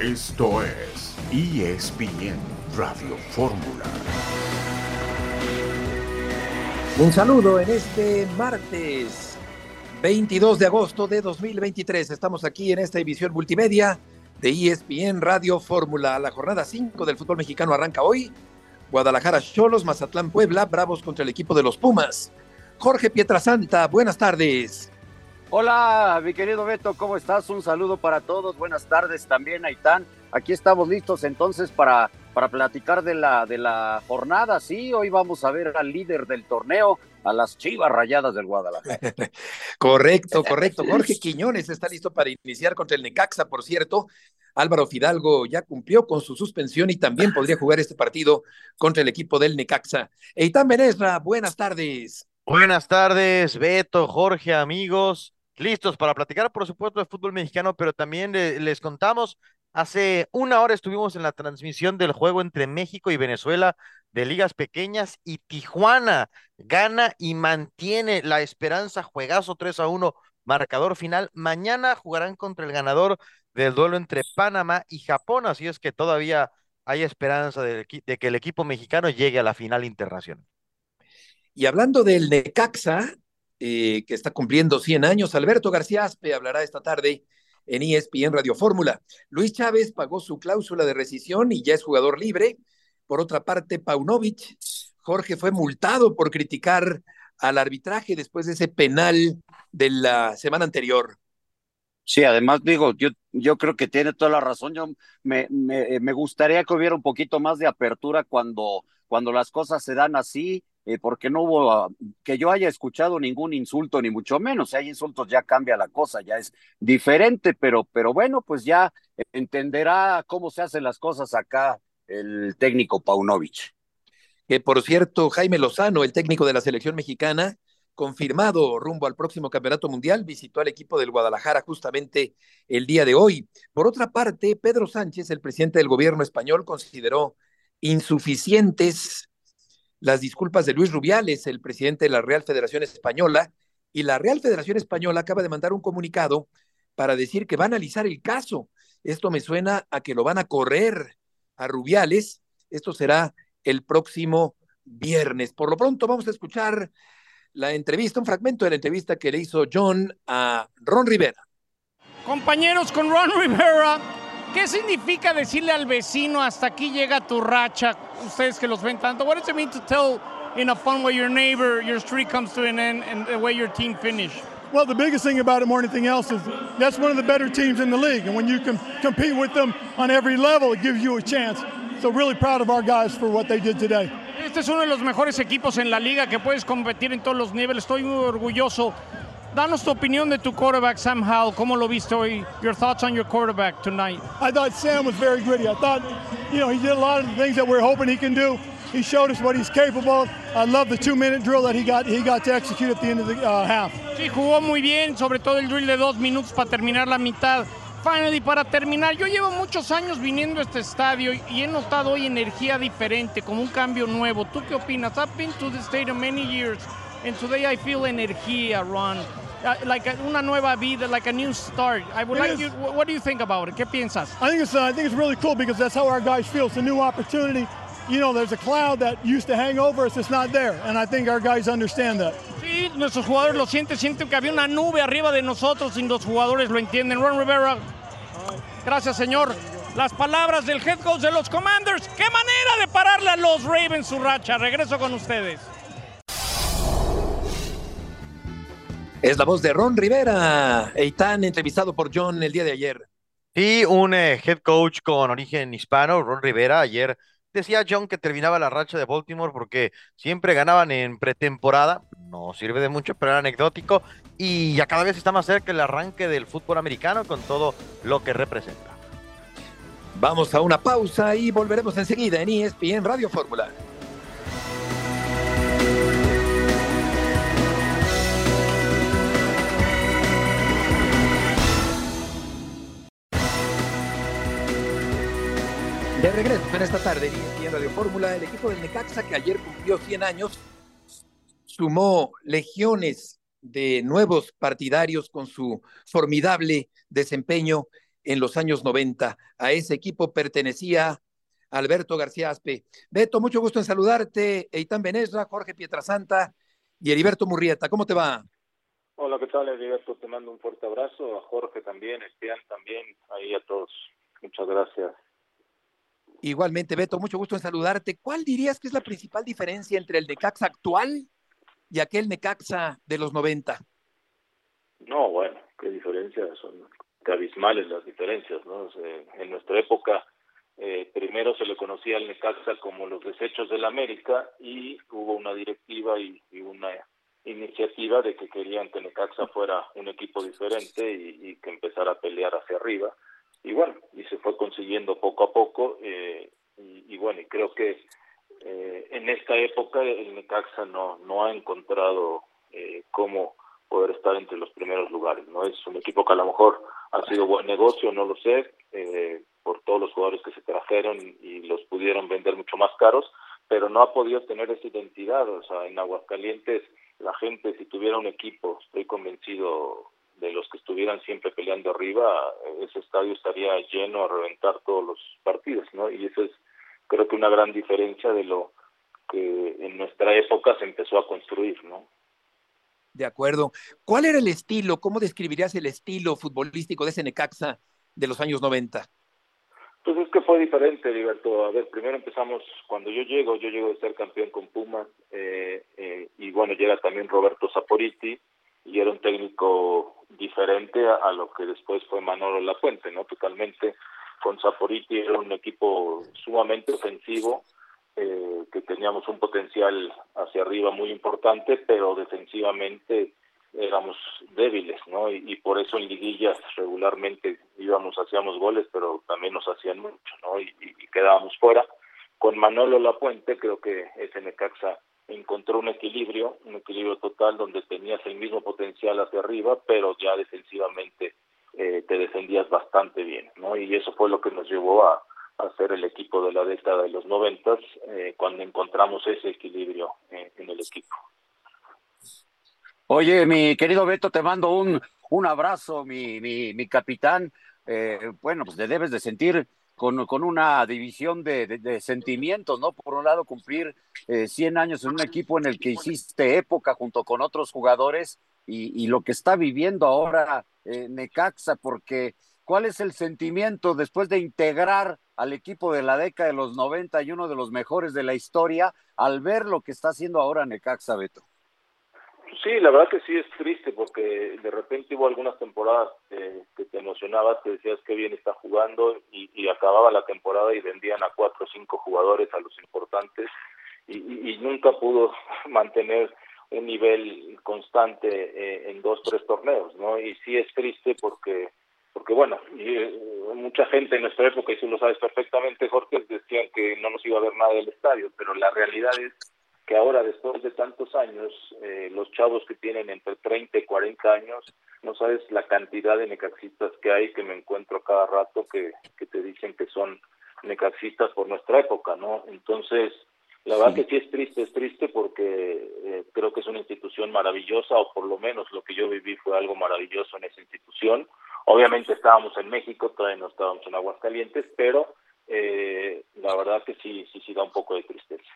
Esto es ESPN Radio Fórmula. Un saludo en este martes 22 de agosto de 2023. Estamos aquí en esta edición multimedia de ESPN Radio Fórmula. La jornada 5 del fútbol mexicano arranca hoy. Guadalajara Cholos, Mazatlán Puebla, Bravos contra el equipo de los Pumas. Jorge Pietrasanta, buenas tardes. Hola, mi querido Beto, ¿cómo estás? Un saludo para todos. Buenas tardes también, Aitán. Aquí estamos listos entonces para, para platicar de la, de la jornada. Sí, hoy vamos a ver al líder del torneo, a las Chivas Rayadas del Guadalajara. correcto, correcto. Jorge Quiñones está listo para iniciar contra el Necaxa, por cierto. Álvaro Fidalgo ya cumplió con su suspensión y también podría jugar este partido contra el equipo del Necaxa. Eitan Benesra, buenas tardes. Buenas tardes, Beto, Jorge, amigos listos para platicar, por supuesto, de fútbol mexicano, pero también les contamos, hace una hora estuvimos en la transmisión del juego entre México y Venezuela de ligas pequeñas y Tijuana gana y mantiene la esperanza, juegazo 3 a 1, marcador final. Mañana jugarán contra el ganador del duelo entre Panamá y Japón, así es que todavía hay esperanza de, que el equipo mexicano llegue a la final internacional. Y hablando del Necaxa, eh, que está cumpliendo 100 años. Alberto García Aspe hablará esta tarde en ESPN Radio Fórmula. Luis Chávez pagó su cláusula de rescisión y ya es jugador libre. Por otra parte, Paunovic, Jorge fue multado por criticar al arbitraje después de ese penal de la semana anterior. Sí, además digo, yo, yo creo que tiene toda la razón. Yo me, me, me gustaría que hubiera un poquito más de apertura cuando, cuando las cosas se dan así eh, porque no hubo ah, que yo haya escuchado ningún insulto, ni mucho menos. Si hay insultos, ya cambia la cosa, ya es diferente, pero, pero bueno, pues ya entenderá cómo se hacen las cosas acá el técnico Paunovic. Que por cierto, Jaime Lozano, el técnico de la selección mexicana, confirmado rumbo al próximo campeonato mundial, visitó al equipo del Guadalajara justamente el día de hoy. Por otra parte, Pedro Sánchez, el presidente del gobierno español, consideró insuficientes las disculpas de Luis Rubiales, el presidente de la Real Federación Española, y la Real Federación Española acaba de mandar un comunicado para decir que va a analizar el caso. Esto me suena a que lo van a correr a Rubiales. Esto será el próximo viernes. Por lo pronto vamos a escuchar la entrevista, un fragmento de la entrevista que le hizo John a Ron Rivera. Compañeros con Ron Rivera, ¿Qué significa decirle al vecino hasta aquí llega tu racha? Ustedes que los ven tanto. What does it mean to tell in a fun way your neighbor your streak comes to an end and the way your team finished? Well, the biggest thing about it more than anything else is that's one of the better teams in the league. And when you can compete with them on every level, it gives you a chance. So really proud of our guys for what they did today. Este es uno de los mejores equipos en la liga que puedes competir en todos los niveles. Estoy muy orgulloso Danos tu opinión de tu quarterback, Sam Howell. ¿Cómo lo viste hoy? Your thoughts on your quarterback tonight? I thought Sam was very gritty. I thought, you know, he did a lot of the things that we're hoping he can do. He showed us what he's capable of. I love the two-minute drill that he got he got to execute at the end of the uh, half. Sí, jugó muy bien, sobre todo el drill de dos minutos para terminar la mitad. Finally, para terminar, yo llevo muchos años viniendo a este estadio y he notado hoy energía diferente, como un cambio nuevo. ¿Tú qué opinas? I've been to the stadium many years and today I feel energía, Ron. Uh, like a, una nueva vida, like a new start. I would it like is. you. What do you think about it? ¿Qué piensas? I think it's uh, I think it's really cool because that's how our guys feel. It's a new opportunity. You know, there's a cloud that used to hang over us. It's not there, and I think our guys understand that. Sí, nuestros jugadores lo sienten. Sienten que había una nube arriba de nosotros y los jugadores lo entienden. Ron Rivera. Gracias, señor. Las palabras del head coach de los Commanders. ¡Qué manera de pararle a los Ravens su racha! Regreso con ustedes. Es la voz de Ron Rivera, Eitan, entrevistado por John el día de ayer. Sí, un eh, head coach con origen hispano, Ron Rivera, ayer decía John que terminaba la racha de Baltimore porque siempre ganaban en pretemporada, no sirve de mucho, pero era anecdótico, y ya cada vez está más cerca el arranque del fútbol americano con todo lo que representa. Vamos a una pausa y volveremos enseguida en ESPN Radio Fórmula. De regreso en esta tarde en Radio Fórmula, el equipo del Necaxa que ayer cumplió 100 años sumó legiones de nuevos partidarios con su formidable desempeño en los años 90. A ese equipo pertenecía Alberto García Aspe. Beto, mucho gusto en saludarte. Eitan Benesra, Jorge Pietrasanta y Heriberto Murrieta. ¿Cómo te va? Hola, ¿qué tal, Heriberto? Te mando un fuerte abrazo. A Jorge también, Esteban también, ahí a todos. Muchas gracias. Igualmente, Beto, mucho gusto en saludarte. ¿Cuál dirías que es la principal diferencia entre el Necaxa actual y aquel Necaxa de los 90? No, bueno, qué diferencias, son abismales las diferencias, ¿no? en nuestra época, eh, primero se le conocía al Necaxa como los desechos del América y hubo una directiva y, una iniciativa de que querían que Necaxa fuera un equipo diferente y, y que empezara a pelear hacia arriba y bueno, y se fue consiguiendo poco a poco eh, y, bueno, y creo que eh, en esta época el Necaxa no, no ha encontrado eh, cómo poder estar entre los primeros lugares, ¿no? Es un equipo que a lo mejor ha sido buen negocio, no lo sé, eh, por todos los jugadores que se trajeron y los pudieron vender mucho más caros, pero no ha podido tener esa identidad, o sea, en Aguascalientes la gente si tuviera un equipo, estoy convencido de los que estuvieran siempre peleando arriba, ese estadio estaría lleno a reventar todos los partidos, ¿no? Y eso es, creo que una gran diferencia de lo que en nuestra época se empezó a construir, ¿no? De acuerdo. ¿Cuál era el estilo? ¿Cómo describirías el estilo futbolístico de ese Necaxa de los años 90? Pues es que fue diferente, Liberto. A ver, primero empezamos, cuando yo llego, yo llego de ser campeón con Pumas, eh, eh, y bueno, llega también Roberto Saporiti, y era un técnico diferente a, lo que después fue Manolo Lafuente, ¿no? Totalmente con Saporiti era un equipo sumamente ofensivo, eh, que teníamos un potencial hacia arriba muy importante, pero defensivamente éramos débiles, ¿no? Y, por eso en liguillas regularmente íbamos, hacíamos goles, pero también nos hacían mucho, ¿no? Y, quedábamos fuera. Con Manolo Lafuente creo que ese Necaxa encontró un equilibrio, un equilibrio total donde tenías el mismo potencial hacia arriba, pero ya defensivamente eh, te defendías bastante bien, ¿no? Y eso fue lo que nos llevó a, a ser el equipo de la década de los noventas, eh, cuando encontramos ese equilibrio eh, en el equipo. Oye, mi querido Beto, te mando un, un abrazo, mi, mi, mi capitán. bueno, pues te debes de sentir con, con una división de, sentimientos, ¿no? Por un lado, cumplir eh, 100 años en un equipo en el que hiciste época junto con otros jugadores y, y lo que está viviendo ahora eh, Necaxa, porque ¿cuál es el sentimiento después de integrar al equipo de la década de los 90 y uno de los mejores de la historia al ver lo que está haciendo ahora Necaxa, Beto? Sí, la verdad que sí es triste porque de repente hubo algunas temporadas eh, que te emocionabas, que decías que bien está jugando y, acababa la temporada y vendían a cuatro o cinco jugadores a los importantes y, nunca pudo mantener un nivel constante eh, en dos, tres torneos, ¿no? Y sí es triste porque, porque bueno, eh, mucha gente en nuestra época, y tú lo sabes perfectamente, Jorge, decían que no nos iba a ver nada del estadio, pero la realidad es que ahora después de tantos años, eh, los chavos que tienen entre 30 y 40 años, no sabes la cantidad de necaxistas que hay que me encuentro cada rato que, que te dicen que son necaxistas por nuestra época, ¿no? Entonces, la verdad que sí es triste, es triste porque eh, creo que es una institución maravillosa, o por lo menos lo que yo viví fue algo maravilloso en esa institución. Obviamente estábamos en México, todavía no estábamos en Aguascalientes, pero eh, la verdad que sí, sí, sí da un poco de tristeza.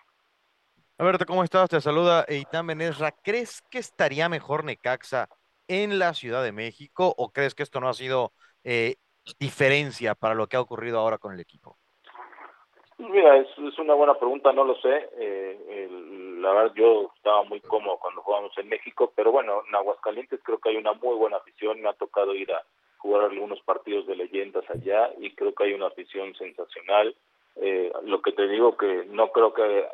Alberto, ¿cómo estás? Te saluda Eitan Benesra. ¿Crees que estaría mejor Necaxa en la Ciudad de México o crees que esto no ha sido eh, diferencia para lo que ha ocurrido ahora con el equipo? Mira, es, una buena pregunta, no lo sé. Eh, la verdad, yo estaba muy cómodo cuando jugábamos en México, pero bueno, en Aguascalientes creo que hay una muy buena afición. Me ha tocado ir a jugar algunos partidos de leyendas allá y creo que hay una afición sensacional. Eh, lo que te digo que no creo que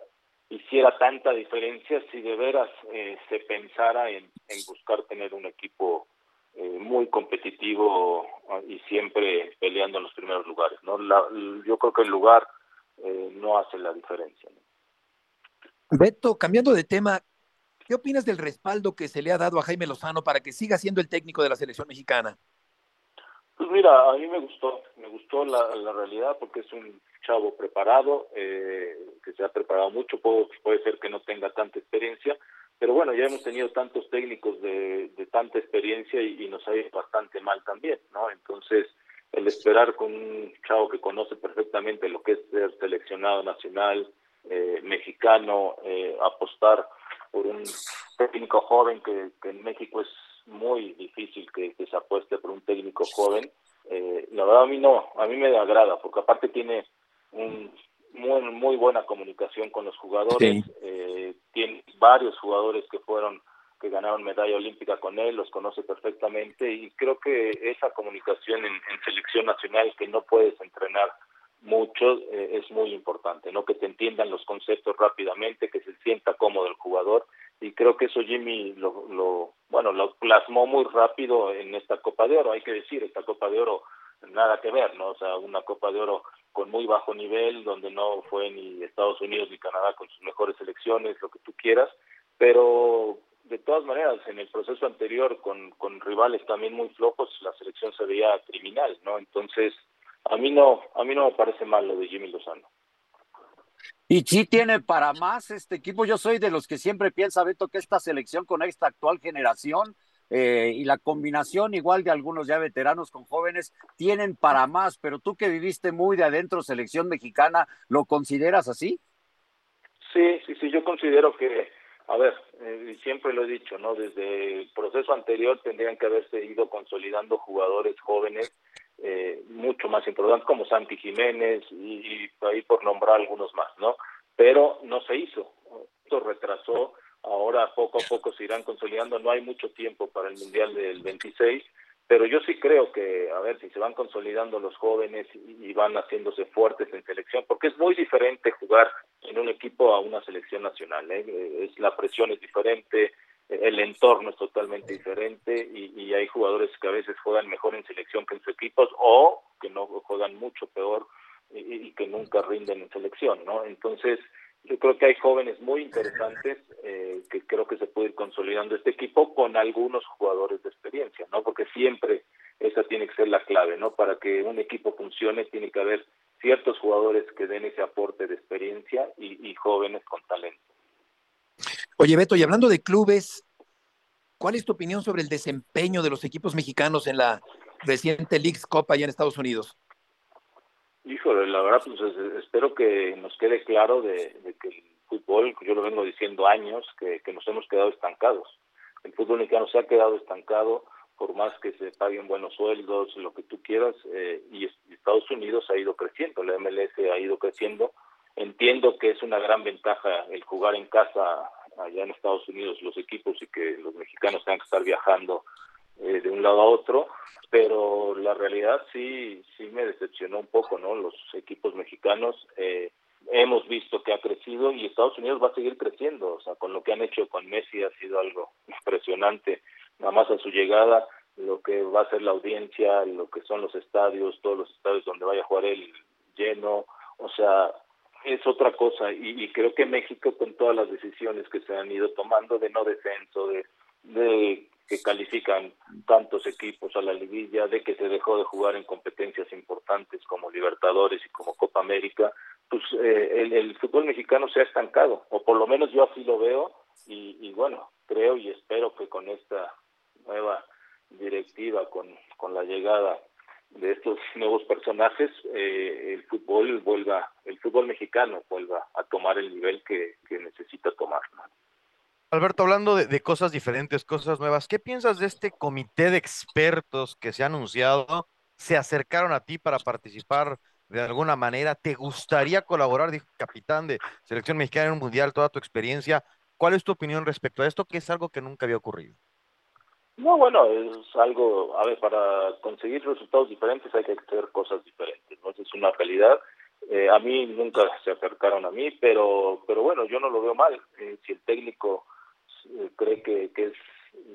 hiciera tanta diferencia si de veras eh, se pensara en, en, buscar tener un equipo eh, muy competitivo y siempre peleando en los primeros lugares. no la, Yo creo que el lugar eh, no hace la diferencia. ¿no? Beto, cambiando de tema, ¿qué opinas del respaldo que se le ha dado a Jaime Lozano para que siga siendo el técnico de la selección mexicana? Pues mira, a mí me gustó, me gustó la, la realidad porque es un chavo preparado, eh, que se ha preparado mucho, puede, puede ser que no tenga tanta experiencia, pero bueno, ya hemos tenido tantos técnicos de, tanta experiencia y, nos ha ido bastante mal también, ¿no? Entonces, el esperar con un chavo que conoce perfectamente lo que es ser seleccionado nacional, eh, mexicano, eh, apostar por un técnico joven que, en México es muy difícil que, se apueste por un técnico joven. Eh, la verdad a mí no, a mí me agrada porque aparte tiene un muy, muy buena comunicación con los jugadores, tiene varios jugadores que fueron que ganaron medalla olímpica con él, los conoce perfectamente y creo que esa comunicación en, selección nacional que no puedes entrenar mucho eh, es muy importante, ¿no? Que te entiendan los conceptos rápidamente, que se sienta cómodo el jugador y creo que eso Jimmy lo, lo bueno, lo plasmó muy rápido en esta Copa de Oro, hay que decir, esta Copa de Oro nada que ver, ¿no? O sea, una Copa de Oro con muy bajo nivel, donde no fue ni Estados Unidos ni Canadá con sus mejores selecciones, lo que tú quieras, pero de todas maneras, en el proceso anterior, con, con rivales también muy flojos, la selección se veía criminal, ¿no? Entonces, a mí no, a mí no me parece mal lo de Jimmy Lozano. Y sí tiene para más este equipo. Yo soy de los que siempre piensa, Beto, que esta selección con esta actual generación eh, y la combinación igual de algunos ya veteranos con jóvenes tienen para más, pero tú que viviste muy de adentro selección mexicana, ¿lo consideras así? Sí, sí, sí, yo considero que a ver, eh, siempre lo he dicho, ¿no? Desde el proceso anterior tendrían que haberse ido consolidando jugadores jóvenes eh, mucho más importantes como Santi Jiménez y, ahí por nombrar algunos más, ¿no? Pero no se hizo. Esto retrasó. Ahora poco a poco se irán consolidando. No hay mucho tiempo para el Mundial del 26 pero yo sí creo que, a ver, si se van consolidando los jóvenes y, van haciéndose fuertes en selección, porque es muy diferente jugar en un equipo a una selección nacional, ¿eh? es la presión es diferente, el entorno es totalmente diferente y, hay jugadores que a veces juegan mejor en selección que en sus equipos o que no juegan mucho peor y, y que nunca rinden en selección, ¿no? Entonces, yo creo que hay jóvenes muy interesantes eh, que creo que se puede ir consolidando este equipo con algunos jugadores de experiencia, ¿no? Porque siempre esa tiene que ser la clave, ¿no? Para que un equipo funcione tiene que haber ciertos jugadores que den ese aporte de experiencia y, jóvenes con talento. Oye, Beto, y hablando de clubes, ¿cuál es tu opinión sobre el desempeño de los equipos mexicanos en la reciente Leagues Copa allá en Estados Unidos? Híjole, la verdad, pues espero que nos quede claro de, que el fútbol, yo lo vengo diciendo años, que, nos hemos quedado estancados. El fútbol mexicano se ha quedado estancado por más que se paguen buenos sueldos, lo que tú quieras, eh, y Estados Unidos ha ido creciendo, la MLS ha ido creciendo. Entiendo que es una gran ventaja el jugar en casa allá en Estados Unidos los equipos y que los mexicanos tengan que estar viajando eh, de un lado a otro, pero la realidad sí, sí me decepcionó un poco, ¿no? Los equipos mexicanos eh, hemos visto que ha crecido y Estados Unidos va a seguir creciendo, o sea, con lo que han hecho con Messi ha sido algo impresionante, nada más a su llegada, lo que va a ser la audiencia, lo que son los estadios, todos los estadios donde vaya a jugar él lleno, o sea, es otra cosa y, y creo que México con todas las decisiones que se han ido tomando de no descenso, de, de que califican tantos equipos a la liguilla, de que se dejó de jugar en competencias importantes como Libertadores y como Copa América, pues eh, el, fútbol mexicano se ha estancado, o por lo menos yo así lo veo, y, bueno, creo y espero que con esta nueva directiva, con, con la llegada de estos nuevos personajes, eh, el fútbol vuelva, el fútbol mexicano vuelva a tomar el nivel que, que necesita tomar. Alberto, hablando de, cosas diferentes, cosas nuevas, ¿qué piensas de este comité de expertos que se ha anunciado? ¿Se acercaron a ti para participar de alguna manera? ¿Te gustaría colaborar, dijo capitán de selección mexicana en un mundial, toda tu experiencia? ¿Cuál es tu opinión respecto a esto, que es algo que nunca había ocurrido? No, bueno, es algo, a ver, para conseguir resultados diferentes hay que hacer cosas diferentes, ¿no? es una realidad. Eh, a mí nunca se acercaron a mí, pero, pero bueno, yo no lo veo mal. Eh, si el técnico cree que, que es,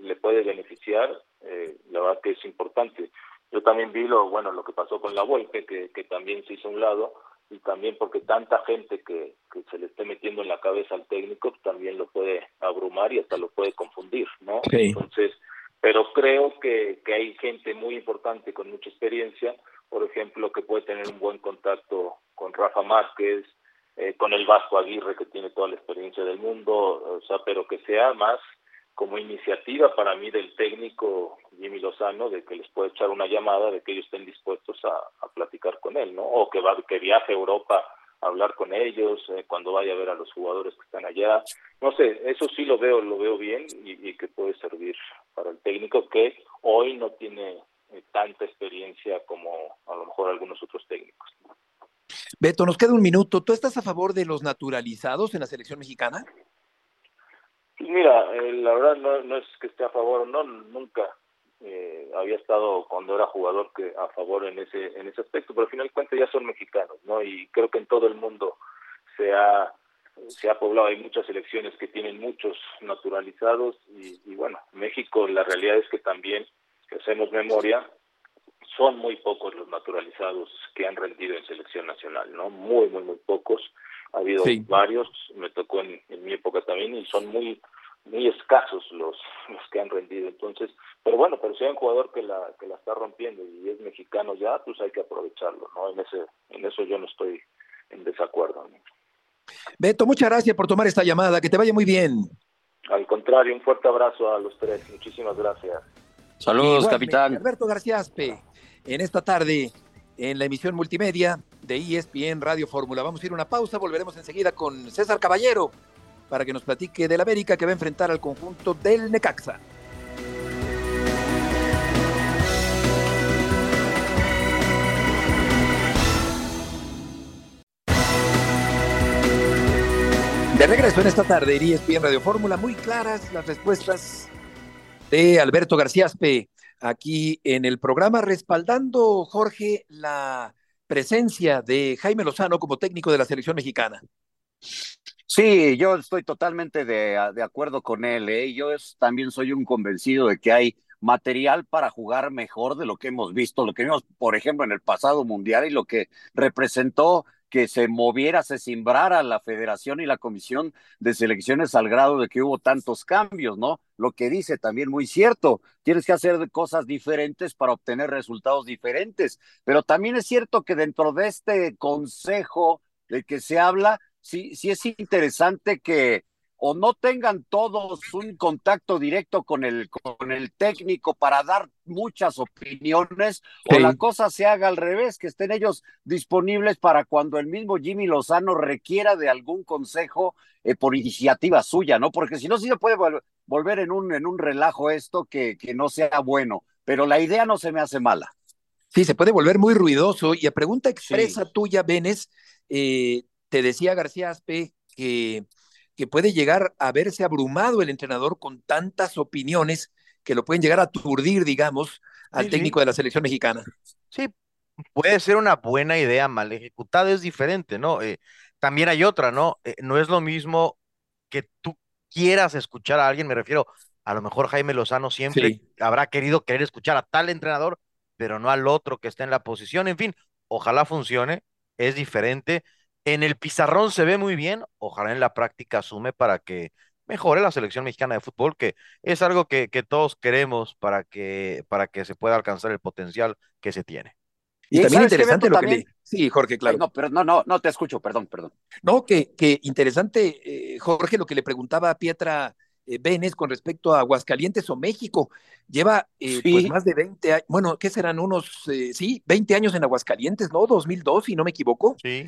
le puede beneficiar, eh, la verdad que es importante. Yo también vi lo bueno lo que pasó con la Volpe, que, que también se hizo a un lado, y también porque tanta gente que, que se le esté metiendo en la cabeza al técnico también lo puede abrumar y hasta lo puede confundir, ¿no? Entonces, pero creo que, que hay gente muy importante con mucha experiencia, por ejemplo, que puede tener un buen contacto con Rafa Márquez, eh, con el Vasco Aguirre que tiene toda la experiencia del mundo, o sea, pero que sea más como iniciativa para mí del técnico Jimmy Lozano de que les puede echar una llamada de que ellos estén dispuestos a, platicar con él, ¿no? O que va que viaje a Europa a hablar con ellos eh, cuando vaya a ver a los jugadores que están allá. No sé, eso sí lo veo, lo veo bien y, que puede servir para el técnico que hoy no tiene eh, tanta experiencia como a lo mejor algunos otros técnicos. Beto, nos queda un minuto. ¿Tú estás a favor de los naturalizados en la selección mexicana? Mira, eh, la verdad no, es que esté a favor, no, nunca eh, había estado cuando era jugador que a favor en ese en ese aspecto, pero al final de cuentas ya son mexicanos, ¿no? Y creo que en todo el mundo se ha se ha poblado, hay muchas elecciones que tienen muchos naturalizados y, y bueno, México la realidad es que también, si hacemos memoria, son muy pocos los naturalizados que han rendido en selección nacional, ¿no? Muy, muy, muy pocos. Ha habido varios, me tocó en, mi época también, y son muy muy escasos los, los que han rendido. Entonces, pero bueno, pero si hay un jugador que la, que la está rompiendo y es mexicano ya, pues hay que aprovecharlo, ¿no? En, ese, en eso yo no estoy en desacuerdo. Beto, muchas gracias por tomar esta llamada, que te vaya muy bien. Al contrario, un fuerte abrazo a los tres, muchísimas gracias. Saludos, capitán. Alberto García Aspe, en esta tarde en la emisión multimedia de ESPN Radio Fórmula. Vamos a ir a una pausa, volveremos enseguida con César Caballero para que nos platique del América que va a enfrentar al conjunto del Necaxa. De regreso en esta tarde, ESPN Radio Fórmula, muy claras las respuestas de Alberto García Aspe aquí en el programa, respaldando, Jorge, la presencia de Jaime Lozano como técnico de la selección mexicana. Sí, yo estoy totalmente de, acuerdo con él. ¿eh? Yo también soy un convencido de que hay material para jugar mejor de lo que hemos visto, lo que vimos, por ejemplo, en el pasado mundial y lo que representó que se moviera, se simbrara la federación y la comisión de selecciones al grado de que hubo tantos cambios, ¿no? Lo que dice también muy cierto, tienes que hacer cosas diferentes para obtener resultados diferentes, pero también es cierto que dentro de este consejo del que se habla, sí, sí es interesante que o no tengan todos un contacto directo con el, con el técnico para dar muchas opiniones, o la cosa se haga al revés, que estén ellos disponibles para cuando el mismo Jimmy Lozano requiera de algún consejo eh, por iniciativa suya, ¿no? Porque si no, sí se puede volver en un, en un relajo esto que, que no sea bueno, pero la idea no se me hace mala. Sí, se puede volver muy ruidoso. Y a pregunta expresa tuya, Benes, eh, te decía García Aspe que que puede llegar a verse abrumado el entrenador con tantas opiniones que lo pueden llegar a aturdir, digamos, al técnico de la selección mexicana. Sí, puede ser una buena idea mal ejecutada, es diferente, ¿no? Eh, también hay otra, ¿no? Eh, no es lo mismo que tú quieras escuchar a alguien, me refiero, a lo mejor Jaime Lozano siempre habrá querido querer escuchar a tal entrenador, pero no al otro que está en la posición, en fin, ojalá funcione, es diferente en el pizarrón se ve muy bien, ojalá en la práctica asume para que mejore la selección mexicana de fútbol, que es algo que, que todos queremos para que, para que se pueda alcanzar el potencial que se tiene. Y, también interesante lo que le... Sí, Jorge, claro. No, pero no, no, no te escucho, perdón, perdón. No, que, que interesante, eh, Jorge, lo que le preguntaba a Pietra eh, Benes con respecto a Aguascalientes o México. Lleva eh, pues más de 20 años, bueno, ¿qué serán? Unos, sí, 20 años en Aguascalientes, ¿no? 2002, si no me equivoco. Sí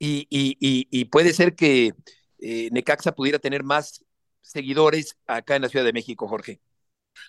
y, y, y, puede ser que eh, Necaxa pudiera tener más seguidores acá en la Ciudad de México, Jorge.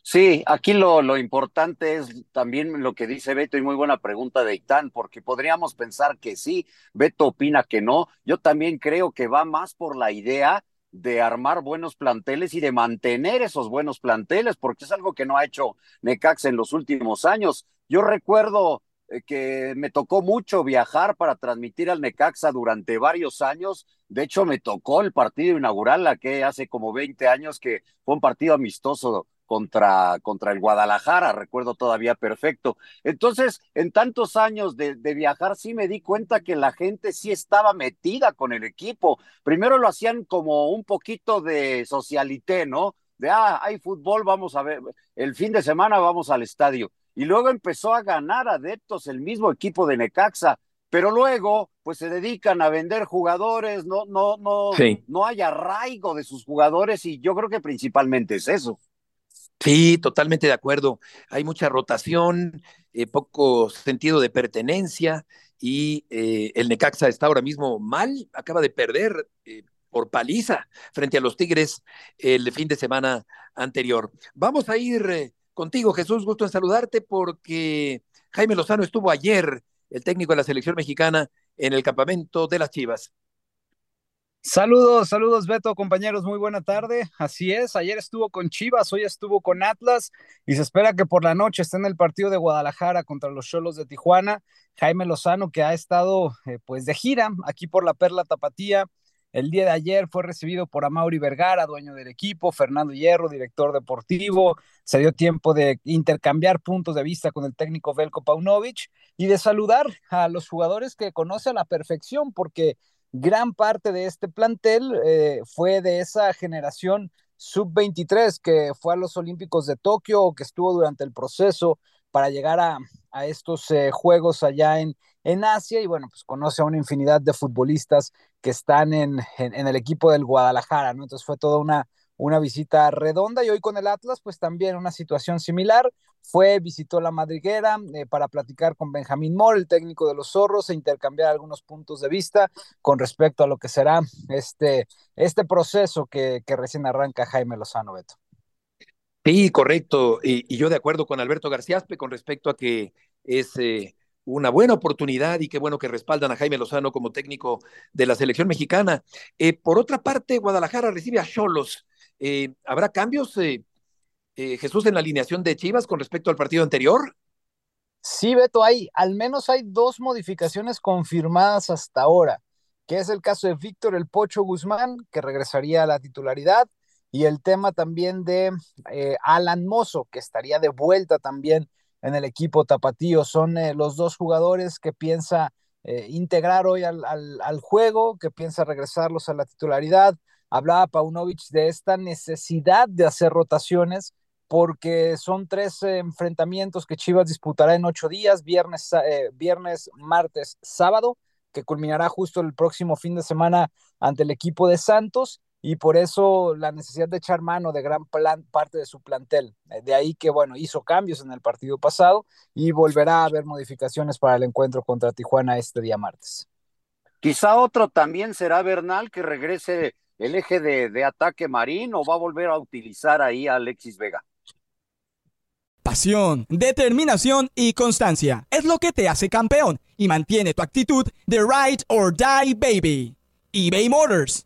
Sí, aquí lo, lo importante es también lo que dice Beto y muy buena pregunta de Itán, porque podríamos pensar que sí, Beto opina que no. Yo también creo que va más por la idea de armar buenos planteles y de mantener esos buenos planteles, porque es algo que no ha hecho Necaxa en los últimos años. Yo recuerdo que me tocó mucho viajar para transmitir al Necaxa durante varios años. De hecho, me tocó el partido inaugural, la que hace como 20 años, que fue un partido amistoso contra, contra el Guadalajara, recuerdo todavía perfecto. Entonces, en tantos años de, de, viajar, sí me di cuenta que la gente sí estaba metida con el equipo. Primero lo hacían como un poquito de socialité, ¿no? De, ah, hay fútbol, vamos a ver, el fin de semana vamos al estadio y luego empezó a ganar adeptos el mismo equipo de Necaxa. pero luego pues se dedican a vender jugadores, no, no, no, no hay arraigo de sus jugadores y yo creo que principalmente es eso. Sí, totalmente de acuerdo. Hay mucha rotación, eh, poco sentido de pertenencia y eh, el Necaxa está ahora mismo mal, acaba de perder eh, por paliza frente a los Tigres el fin de semana anterior. Vamos a ir contigo, Jesús, gusto en saludarte porque Jaime Lozano estuvo ayer, el técnico de la selección mexicana, en el campamento de las Chivas. Saludos, saludos Beto, compañeros, muy buena tarde. Así es, ayer estuvo con Chivas, hoy estuvo con Atlas y se espera que por la noche esté en el partido de Guadalajara contra los Cholos de Tijuana. Jaime Lozano, que ha estado eh, pues de gira aquí por la Perla Tapatía. El día de ayer fue recibido por Amaury Vergara, dueño del equipo, Fernando Hierro, director deportivo. Se dio tiempo de intercambiar puntos de vista con el técnico Velko Paunovic y de saludar a los jugadores que conoce a la perfección, porque gran parte de este plantel eh, fue de esa generación sub-23 que fue a los Olímpicos de Tokio o que estuvo durante el proceso para llegar a, estos eh, juegos allá en, en Asia y bueno, pues conoce a una infinidad de futbolistas que están en, en el equipo del Guadalajara, ¿no? Entonces fue toda una, una visita redonda y hoy con el Atlas, pues también una situación similar. Fue, visitó la madriguera eh, para platicar con Benjamín Moore, el técnico de los zorros, e intercambiar algunos puntos de vista con respecto a lo que será este, este proceso que, que recién arranca Jaime Lozano, Beto. Sí, correcto. Y, yo de acuerdo con Alberto Garciaspe con respecto a que es eh, una buena oportunidad y qué bueno que respaldan a Jaime Lozano como técnico de la selección mexicana. Eh, por otra parte, Guadalajara recibe a Cholos. Eh, ¿Habrá cambios, eh, eh, Jesús, en la alineación de Chivas con respecto al partido anterior? Sí, Beto, hay, al menos hay dos modificaciones confirmadas hasta ahora, que es el caso de Víctor El Pocho Guzmán, que regresaría a la titularidad, y el tema también de Alan Mozo, que estaría de vuelta también en el equipo tapatío. Son los dos jugadores que piensa integrar hoy al, al, juego, que piensa regresarlos a la titularidad. Hablaba Paunovic de esta necesidad de hacer rotaciones porque son tres enfrentamientos que Chivas disputará en ocho días, viernes, eh, viernes, martes, sábado, que culminará justo el próximo fin de semana ante el equipo de Santos y por eso la necesidad de echar mano de gran plan, parte de su plantel. Eh, de ahí que, bueno, hizo cambios en el partido pasado y volverá a haber modificaciones para el encuentro contra Tijuana este día martes. Quizá otro también será Bernal que regrese el eje de, ataque Marín o va a volver a utilizar ahí a Alexis Vega? Pasión, determinación y constancia es lo que te hace campeón y mantiene tu actitud de ride or die baby. eBay Motors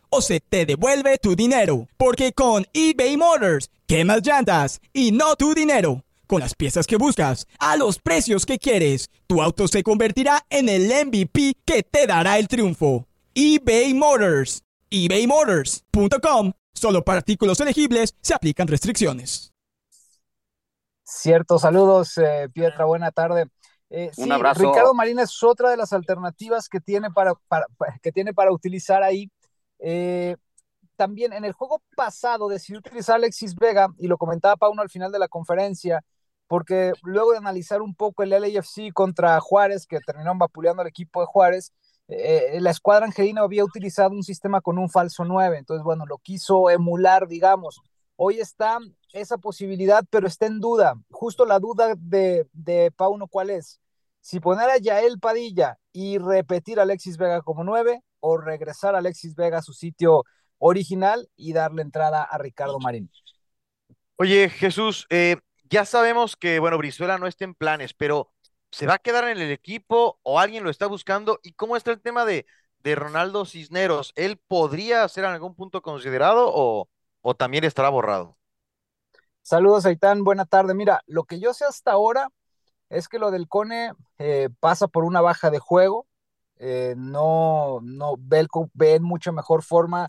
o se te devuelve tu dinero. Porque con eBay Motors, quemas llantas y no tu dinero. Con las piezas que buscas, a los precios que quieres, tu auto se convertirá en el MVP que te dará el triunfo. eBay Motors ebaymotors.com. Solo para artículos elegibles se aplican restricciones. Cierto, saludos, eh, Pietra, buena tarde. Eh, Un abrazo. Ricardo Marín es otra de las alternativas que tiene para, que tiene para utilizar ahí. Eh, también en el juego pasado decidió utilizar Alexis Vega y lo comentaba Pauno al final de la conferencia, porque luego de analizar un poco el LAFC contra Juárez, que terminó vapuleando al equipo de Juárez, eh, la escuadra angelina había utilizado un sistema con un falso 9, entonces bueno, lo quiso emular, digamos. Hoy está esa posibilidad, pero está en duda. Justo la duda de, de Pauno, ¿cuál es? Si poner a Yael Padilla y repetir a Alexis Vega como 9 o regresar a Alexis Vega a su sitio original y darle entrada a Ricardo Marín. Oye, Jesús, eh, ya sabemos que, bueno, Brizuela no está en planes, pero ¿Se va a quedar en el equipo o alguien lo está buscando? ¿Y cómo está el tema de, de Ronaldo Cisneros? ¿Él podría ser en algún punto considerado o, o también estará borrado? Saludos, Aitán. Buena tarde. Mira, lo que yo sé hasta ahora es que lo del Cone eh, pasa por una baja de juego. Eh, no, no Belco ve en mucho mejor forma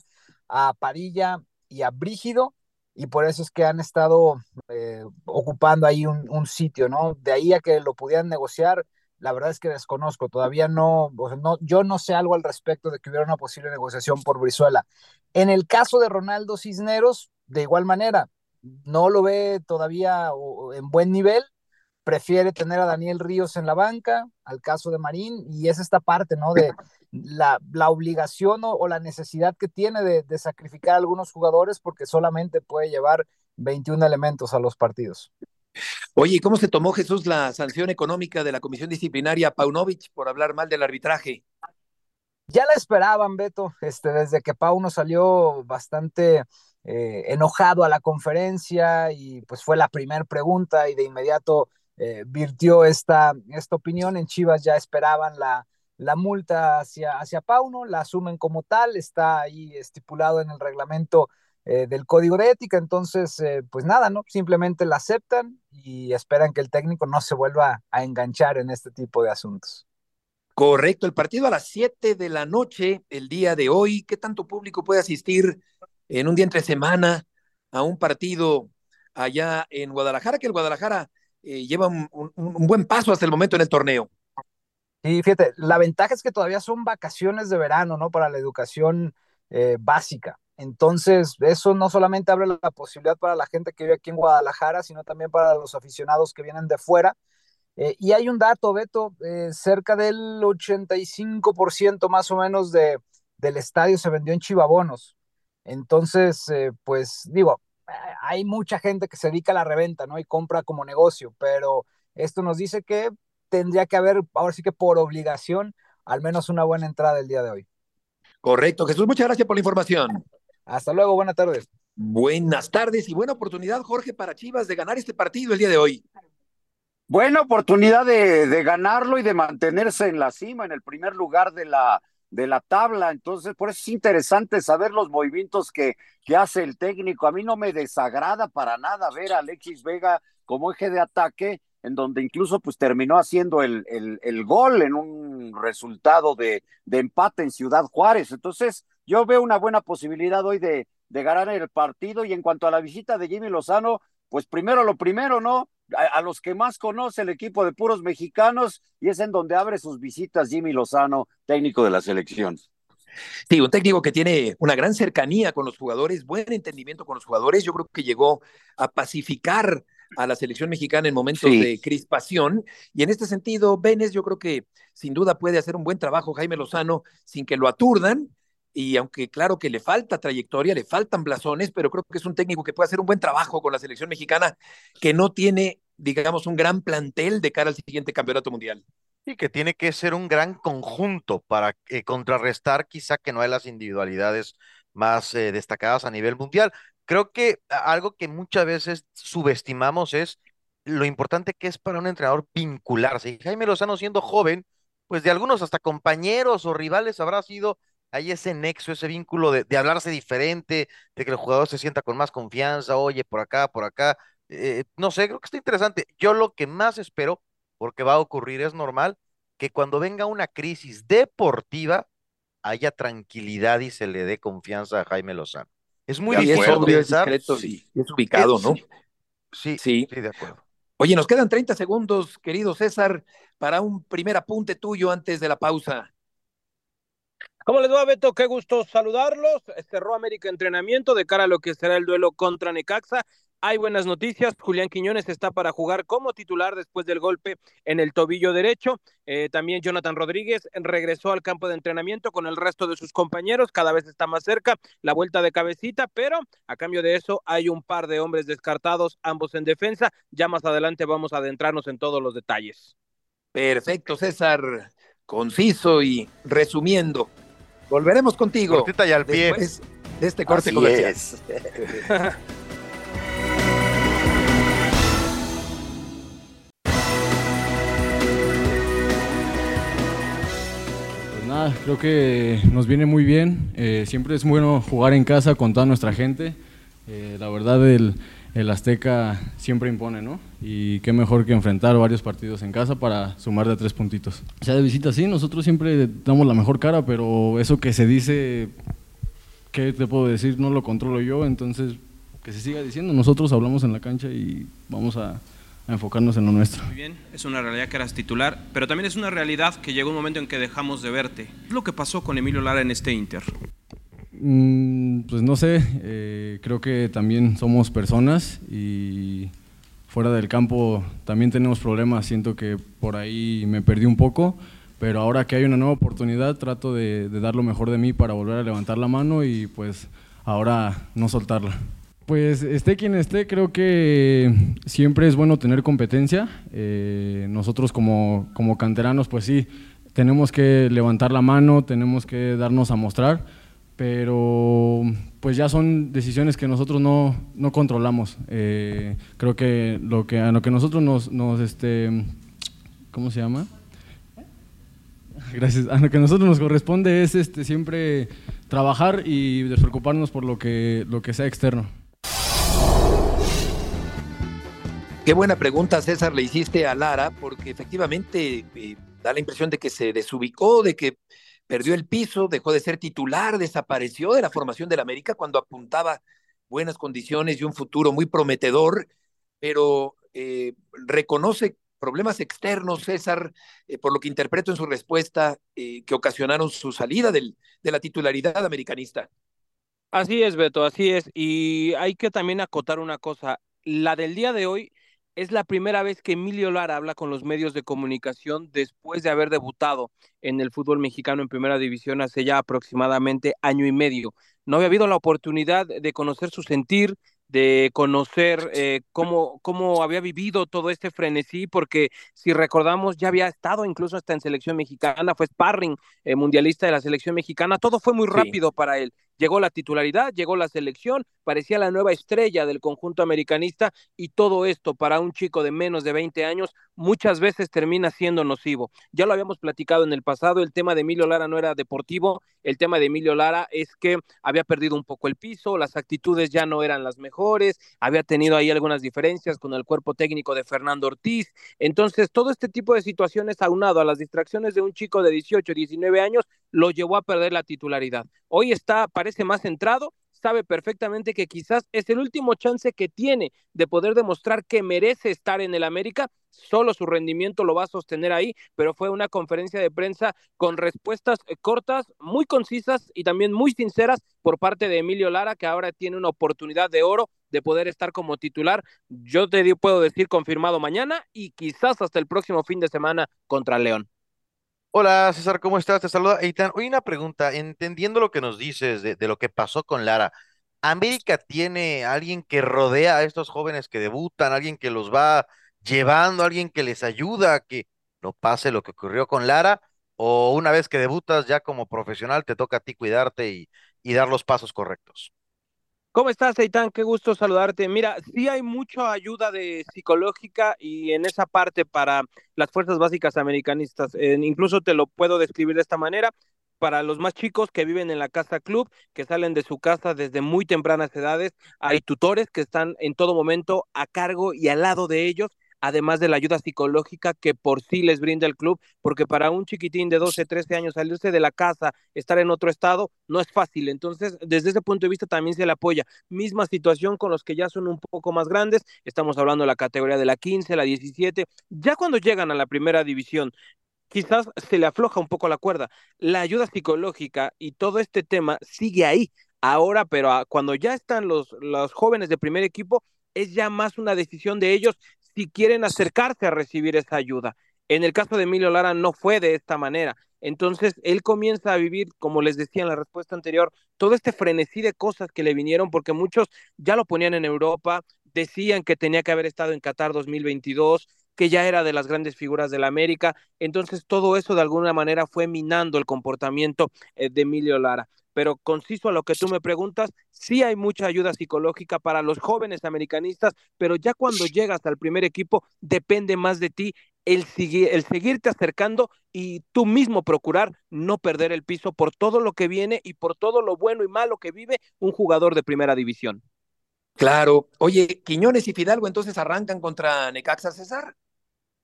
a Padilla y a Brígido, y por eso es que han estado eh, ocupando ahí un, un, sitio, ¿no? De ahí a que lo pudieran negociar, la verdad es que desconozco, todavía no, no, yo no sé algo al respecto de que hubiera una posible negociación por Brizuela. En el caso de Ronaldo Cisneros, de igual manera, no lo ve todavía en buen nivel, prefiere tener a Daniel Ríos en la banca, al caso de Marín, y es esta parte, ¿no? De la, la obligación o, o, la necesidad que tiene de, de, sacrificar a algunos jugadores porque solamente puede llevar 21 elementos a los partidos. Oye, ¿cómo se tomó Jesús la sanción económica de la Comisión Disciplinaria Paunovic por hablar mal del arbitraje? Ya la esperaban, Beto, este, desde que Pauno salió bastante eh, enojado a la conferencia y pues fue la primera pregunta y de inmediato eh, virtió esta, esta opinión. En Chivas ya esperaban la, la multa hacia, hacia Pauno, la asumen como tal, está ahí estipulado en el reglamento eh, del código de ética, entonces, eh, pues nada, ¿no? Simplemente la aceptan y esperan que el técnico no se vuelva a enganchar en este tipo de asuntos. Correcto, el partido a las 7 de la noche, el día de hoy, ¿qué tanto público puede asistir en un día entre semana a un partido allá en Guadalajara? Que el Guadalajara eh, lleva un, buen paso hasta el momento en el torneo. Y fíjate, la ventaja es que todavía son vacaciones de verano, ¿no? Para la educación eh, básica. Entonces, eso no solamente abre la posibilidad para la gente que vive aquí en Guadalajara, sino también para los aficionados que vienen de fuera. Eh, y hay un dato, Beto, eh, cerca del 85% más o menos de, del estadio se vendió en chivabonos. Entonces, eh, pues digo, hay mucha gente que se dedica a la reventa, ¿no? Y compra como negocio, pero esto nos dice que tendría que haber, ahora sí que por obligación, al menos una buena entrada el día de hoy. Correcto. Jesús, muchas gracias por la información. Hasta luego, buenas tardes. Buenas tardes y buena oportunidad, Jorge, para Chivas de ganar este partido el día de hoy. Buena oportunidad de, de ganarlo y de mantenerse en la cima, en el primer lugar de la, de la tabla. Entonces, por eso es interesante saber los movimientos que, que hace el técnico. A mí no me desagrada para nada ver a Alexis Vega como eje de ataque en donde incluso pues terminó haciendo el, el, el gol en un resultado de, de, empate en Ciudad Juárez. Entonces, yo veo una buena posibilidad hoy de, de ganar el partido y en cuanto a la visita de Jimmy Lozano, pues primero lo primero, ¿no? A, a, los que más conoce el equipo de puros mexicanos y es en donde abre sus visitas Jimmy Lozano, técnico de la selección. Sí, un técnico que tiene una gran cercanía con los jugadores, buen entendimiento con los jugadores. Yo creo que llegó a pacificar a la selección mexicana en momentos sí. de crispación. Y en este sentido, Benes, yo creo que sin duda puede hacer un buen trabajo Jaime Lozano sin que lo aturdan. Y aunque claro que le falta trayectoria, le faltan blasones, pero creo que es un técnico que puede hacer un buen trabajo con la selección mexicana, que no tiene, digamos, un gran plantel de cara al siguiente campeonato mundial. Y que tiene que ser un gran conjunto para eh, contrarrestar quizá que no hay las individualidades más eh, destacadas a nivel mundial creo que algo que muchas veces subestimamos es lo importante que es para un entrenador vincularse. Y Jaime Lozano siendo joven, pues de algunos hasta compañeros o rivales habrá sido ahí ese nexo, ese vínculo de, de hablarse diferente, de que el jugador se sienta con más confianza, oye, por acá, por acá. Eh, no sé, creo que está interesante. Yo lo que más espero, porque va a ocurrir, es normal, que cuando venga una crisis deportiva, haya tranquilidad y se le dé confianza a Jaime Lozano. Es muy y es obvio, es discreto sí. y es ubicado, ¿no? Sí, sí, sí, de acuerdo. Oye, nos quedan 30 segundos, querido César, para un primer apunte tuyo antes de la pausa. ¿Cómo les va, Beto? Qué gusto saludarlos. Cerró América entrenamiento de cara a lo que será el duelo contra Necaxa. Hay buenas noticias. Julián Quiñones está para jugar como titular después del golpe en el tobillo derecho. Eh, también Jonathan Rodríguez regresó al campo de entrenamiento con el resto de sus compañeros. Cada vez está más cerca la vuelta de cabecita, pero a cambio de eso hay un par de hombres descartados, ambos en defensa. Ya más adelante vamos a adentrarnos en todos los detalles. Perfecto, César. Conciso y resumiendo. Volveremos contigo. Cortita y al pie. Después de este corte Así comercial. Es. nada, creo que nos viene muy bien. Eh, siempre es bueno jugar en casa con toda nuestra gente. Eh, la verdad, el, el, Azteca siempre impone, ¿no? y qué mejor que enfrentar varios partidos en casa para sumar de tres puntitos. O sea, de visita sí, nosotros siempre damos la mejor cara, pero eso que se dice, ¿qué te puedo decir? No lo controlo yo, entonces que se siga diciendo, nosotros hablamos en la cancha y vamos a, a enfocarnos en lo nuestro. Muy bien, es una realidad que eras titular, pero también es una realidad que llegó un momento en que dejamos de verte. ¿Qué es lo que pasó con Emilio Lara en este Inter? Mm, pues no sé, eh, creo que también somos personas y fuera del campo también tenemos problemas, siento que por ahí me perdí un poco, pero ahora que hay una nueva oportunidad trato de, de dar lo mejor de mí para volver a levantar la mano y pues ahora no soltarla. Pues esté quien esté, creo que siempre es bueno tener competencia. Eh, nosotros como, como canteranos, pues sí, tenemos que levantar la mano, tenemos que darnos a mostrar, pero pues ya son decisiones que nosotros no, no controlamos. Eh, creo que, lo que a lo que nosotros nos, nos este, ¿cómo se llama? Gracias. A lo que a nosotros nos corresponde es este, siempre trabajar y despreocuparnos por lo que, lo que sea externo. Qué buena pregunta, César, le hiciste a Lara, porque efectivamente eh, da la impresión de que se desubicó, de que perdió el piso, dejó de ser titular, desapareció de la formación del América cuando apuntaba buenas condiciones y un futuro muy prometedor, pero eh, reconoce problemas externos, César, eh, por lo que interpreto en su respuesta, que ocasionaron su salida de la titularidad americanista. Así es, Beto, así es. Y hay que también acotar una cosa. La del día de hoy es la primera vez que Emilio Lara habla con los medios de comunicación después de haber debutado en el fútbol mexicano en primera división hace ya aproximadamente año y medio. No había habido la oportunidad de conocer su sentir, de conocer eh, cómo, cómo había vivido todo este frenesí, porque si recordamos ya había estado incluso hasta en selección mexicana, fue sparring eh, mundialista de la selección mexicana, todo fue muy rápido sí. para él. Llegó la titularidad, llegó la selección, parecía la nueva estrella del conjunto americanista y todo esto para un chico de menos de 20 años muchas veces termina siendo nocivo. Ya lo habíamos platicado en el pasado, el tema de Emilio Lara no era deportivo, el tema de Emilio Lara es que había perdido un poco el piso, las actitudes ya no eran las mejores, había tenido ahí algunas diferencias con el cuerpo técnico de Fernando Ortiz. Entonces, todo este tipo de situaciones aunado a las distracciones de un chico de 18, 19 años, lo llevó a perder la titularidad. Hoy está, parece más centrado, sabe perfectamente que quizás es el último chance que tiene de poder demostrar que merece estar en el América. Solo su rendimiento lo va a sostener ahí, pero fue una conferencia de prensa con respuestas cortas, muy concisas y también muy sinceras por parte de Emilio Lara, que ahora tiene una oportunidad de oro de poder estar como titular. Yo te puedo decir confirmado mañana y quizás hasta el próximo fin de semana contra León. Hola César, ¿cómo estás? Te saluda Eitan. Hoy una pregunta, entendiendo lo que nos dices de, de, lo que pasó con Lara, ¿América tiene alguien que rodea a estos jóvenes que debutan, alguien que los va llevando, alguien que les ayuda a que no pase lo que ocurrió con Lara? ¿O una vez que debutas ya como profesional te toca a ti cuidarte y, y dar los pasos correctos? ¿Cómo estás, Eitan? Qué gusto saludarte. Mira, sí hay mucha ayuda de psicológica y en esa parte para las fuerzas básicas americanistas. Eh, incluso te lo puedo describir de esta manera. Para los más chicos que viven en la casa club, que salen de su casa desde muy tempranas edades, hay tutores que están en todo momento a cargo y al lado de ellos además de la ayuda psicológica que por sí les brinda el club, porque para un chiquitín de 12, 13 años salirse de la casa, estar en otro estado, no es fácil. Entonces, desde ese punto de vista también se le apoya. Misma situación con los que ya son un poco más grandes, estamos hablando de la categoría de la 15, la 17, ya cuando llegan a la primera división, quizás se le afloja un poco la cuerda. La ayuda psicológica y todo este tema sigue ahí. Ahora, pero cuando ya están los, los jóvenes de primer equipo, es ya más una decisión de ellos si quieren acercarse a recibir esa ayuda. En el caso de Emilio Lara no fue de esta manera. Entonces, él comienza a vivir, como les decía en la respuesta anterior, todo este frenesí de cosas que le vinieron, porque muchos ya lo ponían en Europa, decían que tenía que haber estado en Qatar 2022, que ya era de las grandes figuras de la América. Entonces, todo eso de alguna manera fue minando el comportamiento eh, de Emilio Lara pero conciso a lo que tú me preguntas, sí hay mucha ayuda psicológica para los jóvenes americanistas, pero ya cuando llegas al primer equipo depende más de ti el, el seguirte acercando y tú mismo procurar no perder el piso por todo lo que viene y por todo lo bueno y malo que vive un jugador de primera división. Claro. Oye, Quiñones y Fidalgo entonces arrancan contra Necaxa César.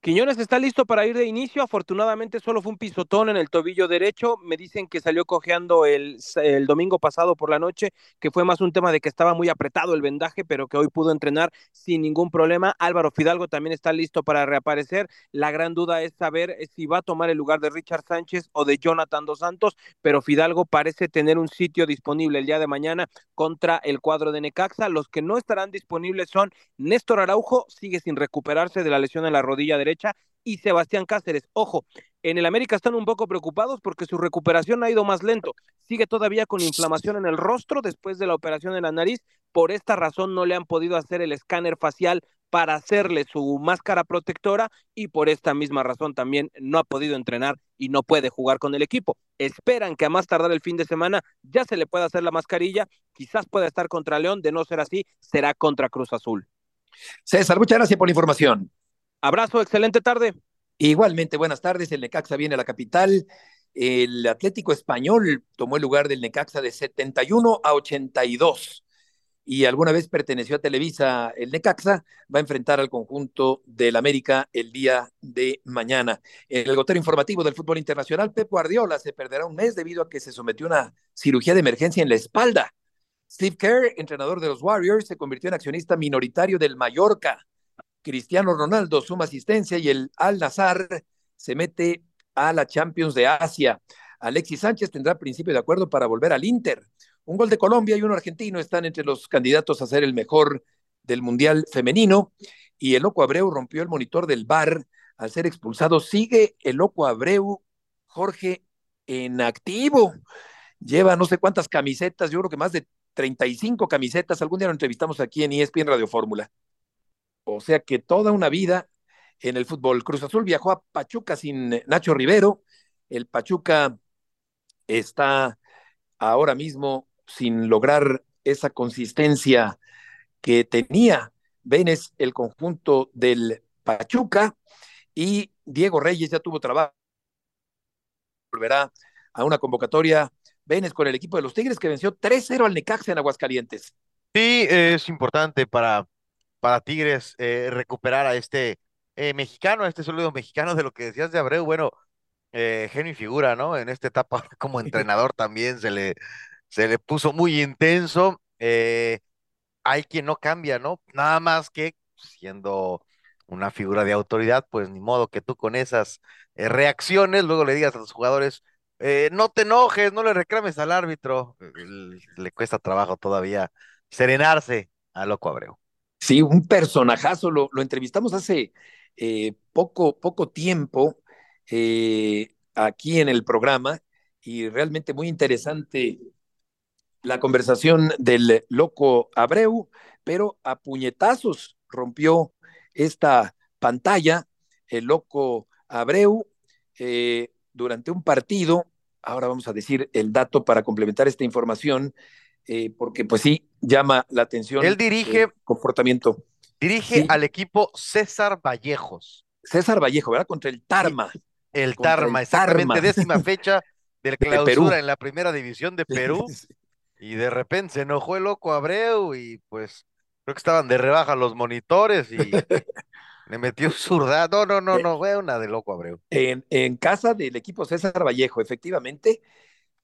Quiñones está listo para ir de inicio. Afortunadamente solo fue un pisotón en el tobillo derecho. Me dicen que salió cojeando el, domingo pasado por la noche, que fue más un tema de que estaba muy apretado el vendaje, pero que hoy pudo entrenar sin ningún problema. Álvaro Fidalgo también está listo para reaparecer. La gran duda es saber si va a tomar el lugar de Richard Sánchez o de Jonathan Dos Santos, pero Fidalgo parece tener un sitio disponible el día de mañana contra el cuadro de Necaxa. Los que no estarán disponibles son Néstor Araujo, sigue sin recuperarse de la lesión en la rodilla derecha derecha, y Sebastián Cáceres. Ojo, en el América están un poco preocupados porque su recuperación ha ido más lento. Sigue todavía con inflamación en el rostro después de la operación en la nariz. Por esta razón no le han podido hacer el escáner facial para hacerle su máscara protectora y por esta misma razón también no ha podido entrenar y no puede jugar con el equipo. Esperan que a más tardar el fin de semana ya se le pueda hacer la mascarilla. Quizás pueda estar contra León, de no ser así, será contra Cruz Azul. César, muchas gracias por la información. Abrazo, excelente tarde. Igualmente, buenas tardes. El Necaxa viene a la capital. El Atlético Español tomó el lugar del Necaxa de 71 a 82 y alguna vez perteneció a Televisa el Necaxa, va a enfrentar al conjunto del América el día de mañana. En el gotero informativo del fútbol internacional, Pep Guardiola se perderá un mes debido a que se sometió a una cirugía de emergencia en la espalda. Steve Kerr, entrenador de los Warriors, se convirtió en accionista minoritario del Mallorca. Cristiano Ronaldo suma asistencia y el Al Nazar se mete a la Champions de Asia. Alexis Sánchez tendrá principio de acuerdo para volver al Inter. Un gol de Colombia y uno argentino están entre los candidatos a ser el mejor del Mundial femenino. Y el Loco Abreu rompió el monitor del bar al ser expulsado. Sigue el Loco Abreu, Jorge, en activo. Lleva no sé cuántas camisetas, yo creo que más de 35 camisetas. Algún día lo entrevistamos aquí en ESPN Radio Fórmula. O sea que toda una vida en el fútbol. Cruz Azul viajó a Pachuca sin Nacho Rivero. El Pachuca está ahora mismo sin lograr esa consistencia que tenía Venes el conjunto del Pachuca y Diego Reyes ya tuvo trabajo. Volverá a una convocatoria Venes con el equipo de los Tigres que venció 3-0 al Necaxa en Aguascalientes. Sí, es importante para para Tigres eh, recuperar a este eh, mexicano, a este sólido mexicano de lo que decías de Abreu, bueno, eh, genio y figura, ¿no? En esta etapa como entrenador también se le, se le puso muy intenso. hay quien no cambia, ¿no? Nada más que siendo una figura de autoridad, pues ni modo que tú con esas reacciones luego le digas a los jugadores, no te enojes, no le reclames al árbitro. Le cuesta trabajo todavía serenarse a Loco Abreu. Sí, un personajazo, lo, lo entrevistamos hace eh, poco, poco tiempo eh, aquí en el programa y realmente muy interesante la conversación del loco Abreu, pero a puñetazos rompió esta pantalla el loco Abreu eh, durante un partido. Ahora vamos a decir el dato para complementar esta información. Eh, porque pues sí, llama la atención. Él dirige. El comportamiento. Dirige al equipo César Vallejos. César Vallejo, ¿verdad? Contra el Tarma. El Tarma, exactamente, décima fecha del clausura en la primera división de Perú. y de repente se enojó el loco Abreu y pues creo que estaban de rebaja los monitores y le metió zurda. No, no, no, no, fue una de loco Abreu. En, en casa del equipo César Vallejo, efectivamente,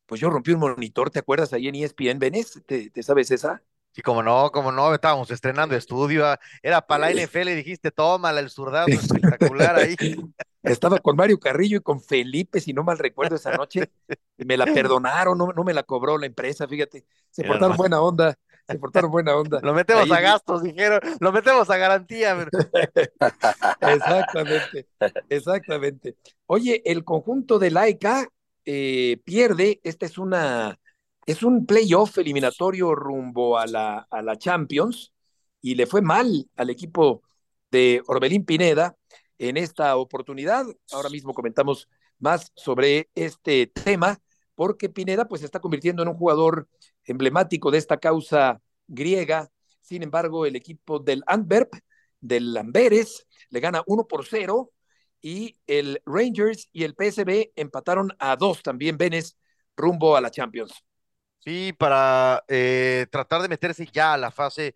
pues yo rompí un monitor, ¿te acuerdas ahí en ESPN, Benes? ¿Te, sabes esa? Sí, como no, como no, estábamos estrenando estudio, ah, era para la NFL y dijiste, tómala, el zurdazo espectacular ahí. Estaba con Mario Carrillo y con Felipe, si no mal recuerdo, esa noche. Me la perdonaron, no, no me la cobró la empresa, fíjate. Se portaron buena onda, se portaron buena onda. Lo metemos a gastos, dijeron, lo metemos a garantía. exactamente, exactamente. Oye, el conjunto de Laika eh, pierde, esta es una, es un playoff eliminatorio rumbo a la, a la Champions y le fue mal al equipo de Orbelín Pineda en esta oportunidad. Ahora mismo comentamos más sobre este tema porque Pineda pues se está convirtiendo en un jugador emblemático de esta causa griega. Sin embargo, el equipo del Antwerp, del Amberes, le gana 1 por 0 y el Rangers y el PSB empataron a dos también, Venes, rumbo a la Champions. Sí, para eh, tratar de meterse ya a la fase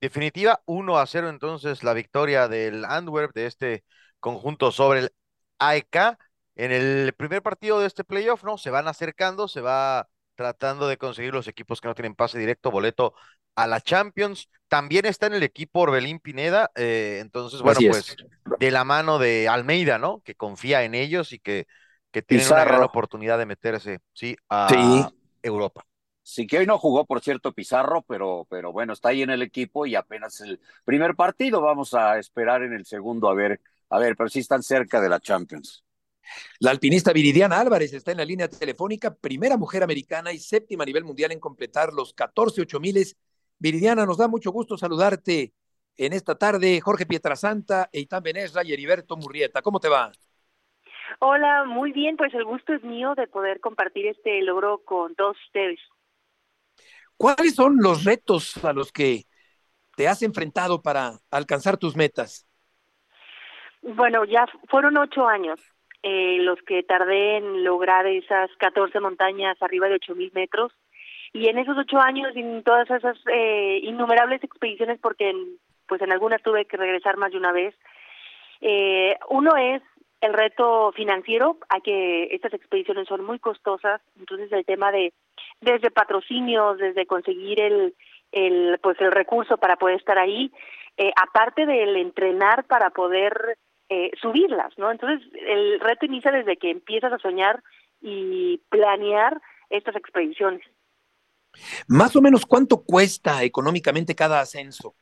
definitiva, 1 a 0 entonces la victoria del Antwerp de este conjunto sobre el AEK. En el primer partido de este playoff, ¿no? Se van acercando, se va tratando de conseguir los equipos que no tienen pase directo, boleto a la Champions. También está en el equipo Orbelín Pineda, eh, entonces, bueno, pues de la mano de Almeida, ¿no? Que confía en ellos y que, que tienen una gran oportunidad de meterse, sí, a Europa. Sí, que hoy no jugó, por cierto, Pizarro, pero, pero bueno, está ahí en el equipo y apenas el primer partido. Vamos a esperar en el segundo a ver, a ver, pero sí están cerca de la Champions. La alpinista Viridiana Álvarez está en la línea telefónica, primera mujer americana y séptima a nivel mundial en completar los 14 ocho miles. Viridiana, nos da mucho gusto saludarte en esta tarde. Jorge Pietrasanta, Eitan Benesra y Heriberto Murrieta. ¿Cómo te va? Hola, muy bien, pues el gusto es mío de poder compartir este logro con todos ustedes. ¿Cuáles son los retos a los que te has enfrentado para alcanzar tus metas? Bueno, ya fueron ocho años eh, los que tardé en lograr esas 14 montañas arriba de 8.000 metros. Y en esos ocho años, en todas esas eh, innumerables expediciones, porque pues en algunas tuve que regresar más de una vez, eh, uno es el reto financiero, a que estas expediciones son muy costosas, entonces el tema de desde patrocinios, desde conseguir el, el pues el recurso para poder estar ahí, eh, aparte del entrenar para poder eh, subirlas, ¿no? Entonces, el reto inicia desde que empiezas a soñar y planear estas expediciones. Más o menos, ¿cuánto cuesta económicamente cada ascenso?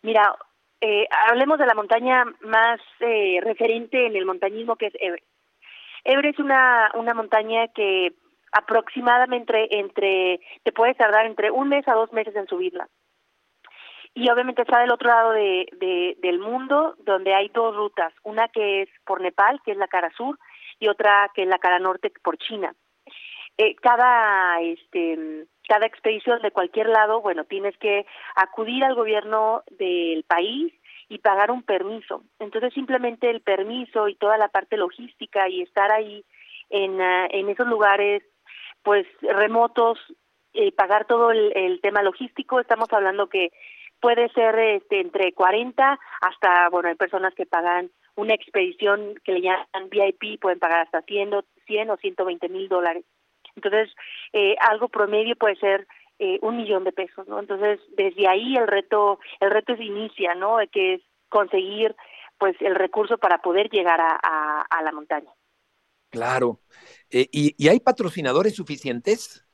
Mira, eh, hablemos de la montaña más eh, referente en el montañismo, que es Everest. Everest es una, una montaña que aproximadamente entre, te puede tardar entre un mes a dos meses en subirla y obviamente está del otro lado de, del mundo, donde hay dos rutas, una que es por Nepal, que es la cara sur, y otra que es la cara norte por China. Eh, cada este cada expedición de cualquier lado, bueno, tienes que acudir al gobierno del país y pagar un permiso. Entonces simplemente el permiso y toda la parte logística y estar ahí en, ah, en esos lugares pues remotos, eh, pagar todo el tema logístico, estamos hablando que puede ser este, entre 40 hasta, bueno, hay personas que pagan una expedición que le llaman VIP, pueden pagar hasta 100, 100 o 120 mil dólares. Entonces, eh, algo promedio puede ser eh, un millón de pesos, ¿no? Entonces, desde ahí el reto, el reto se inicia, ¿no? Que es conseguir, pues, el recurso para poder llegar a, a, la montaña. Claro. Eh, ¿y, ¿Y hay patrocinadores suficientes?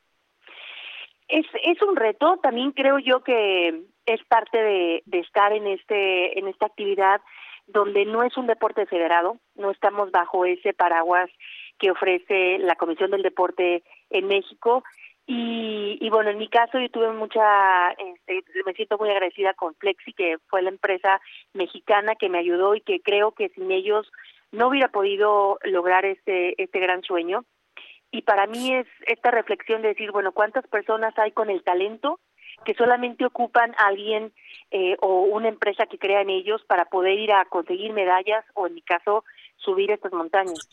Es, es un reto, también creo yo que es parte de, estar en este en esta actividad donde no es un deporte federado, no estamos bajo ese paraguas que ofrece la Comisión del Deporte en México. Y, y bueno, en mi caso yo tuve mucha, este, me siento muy agradecida con Flexi, que fue la empresa mexicana que me ayudó y que creo que sin ellos no hubiera podido lograr este, este gran sueño. Y para mí es esta reflexión de decir, bueno, ¿cuántas personas hay con el talento que solamente ocupan a alguien eh, o una empresa que crea en ellos para poder ir a conseguir medallas o en mi caso subir estas montañas.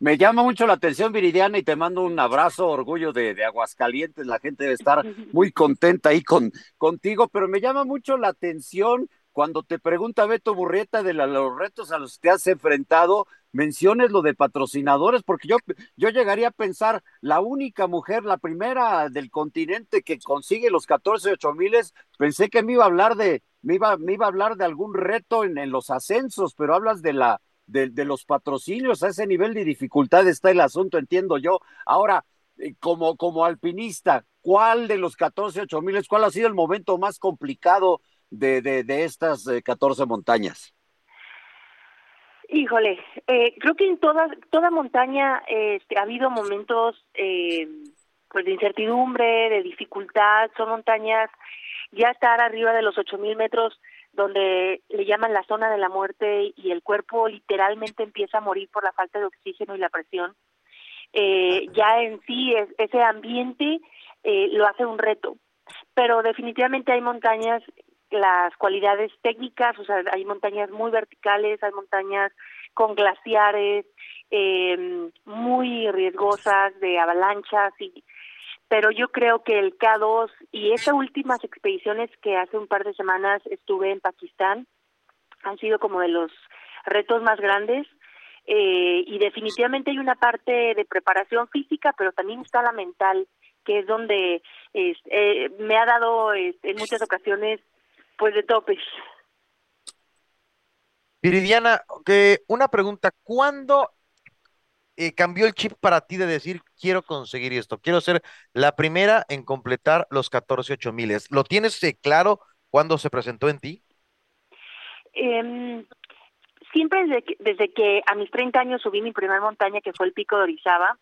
Me llama mucho la atención, Viridiana, y te mando un abrazo, orgullo de, de, Aguascalientes. La gente debe estar muy contenta ahí con, contigo, pero me llama mucho la atención cuando te pregunta Beto Burrieta de los retos a los que te has enfrentado, menciones lo de patrocinadores, porque yo, yo llegaría a pensar, la única mujer, la primera del continente que consigue los 14 ocho miles, pensé que me iba a hablar de, me iba, me iba a hablar de algún reto en, en los ascensos, pero hablas de la, de, de, los patrocinios, a ese nivel de dificultad está el asunto, entiendo yo. Ahora, eh, como, como alpinista, ¿cuál de los 14 ocho miles, cuál ha sido el momento más complicado de, de, de estas eh, 14 montañas? Híjole, eh, creo que en toda, toda montaña este, ha habido momentos eh, pues de incertidumbre, de dificultad, son montañas ya estar arriba de los ocho mil metros donde le llaman la zona de la muerte y el cuerpo literalmente empieza a morir por la falta de oxígeno y la presión. Eh, ya en sí es, ese ambiente eh, lo hace un reto, pero definitivamente hay montañas las cualidades técnicas, o sea, hay montañas muy verticales, hay montañas con glaciares, eh, muy riesgosas de avalanchas y pero yo creo que el K2 y estas últimas expediciones que hace un par de semanas estuve en Pakistán han sido como de los retos más grandes eh, y definitivamente hay una parte de preparación física, pero también está la mental, que es donde eh, me ha dado en muchas ocasiones pues de topes. Viridiana, que una pregunta, ¿cuándo eh, cambió el chip para ti de decir, quiero conseguir esto, quiero ser la primera en completar los 14 ocho miles? ¿Lo tienes claro cuando se presentó en ti? Eh, siempre desde que, desde que a mis 30 años subí mi primera montaña, que fue el Pico de Orizaba,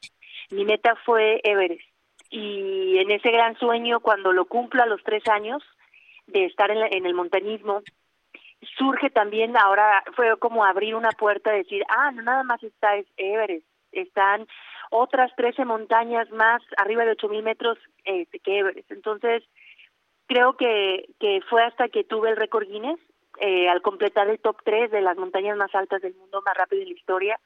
mi meta fue Everest. Y en ese gran sueño, cuando lo cumplo a los tres años de estar en, en el montañismo, surge también ahora, fue como abrir una puerta, decir, ah, no nada más está Everest, están otras 13 montañas más arriba de 8.000 metros eh, que Everest. Entonces, creo que, que fue hasta que tuve el récord Guinness eh, al completar el top 3 de las montañas más altas del mundo, más rápido en la historia,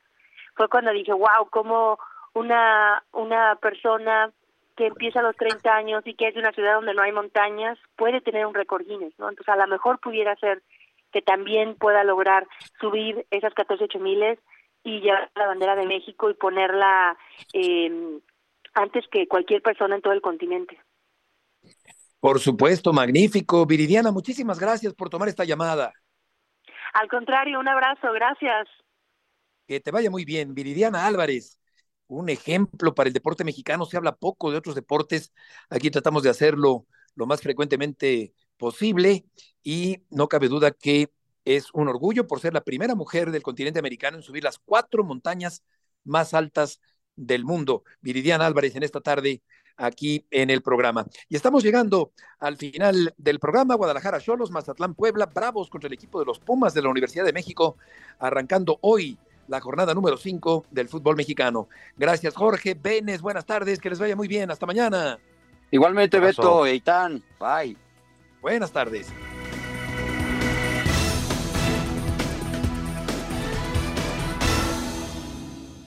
fue cuando dije, wow, como una, una persona que empieza a los 30 años y que es de una ciudad donde no hay montañas, puede tener un récord Guinness, ¿no? Entonces, a lo mejor pudiera ser que también pueda lograr subir esas 14 ocho miles y llevar la bandera de México y ponerla eh, antes que cualquier persona en todo el continente. Por supuesto, magnífico. Viridiana, muchísimas gracias por tomar esta llamada. Al contrario, un abrazo, gracias. Que te vaya muy bien. Viridiana Álvarez, un ejemplo para el deporte mexicano. Se habla poco de otros deportes. Aquí tratamos de hacerlo lo más frecuentemente posible y no cabe duda que es un orgullo por ser la primera mujer del continente americano en subir las cuatro montañas más altas del mundo. Viridiana Álvarez en esta tarde aquí en el programa. Y estamos llegando al final del programa. Guadalajara Cholos, Mazatlán Puebla, Bravos contra el equipo de los Pumas de la Universidad de México, arrancando hoy la jornada número 5 del fútbol mexicano. Gracias, Jorge. Benes, buenas tardes, que les vaya muy bien. Hasta mañana. Igualmente, Beto, Eitan. Bye. Buenas tardes.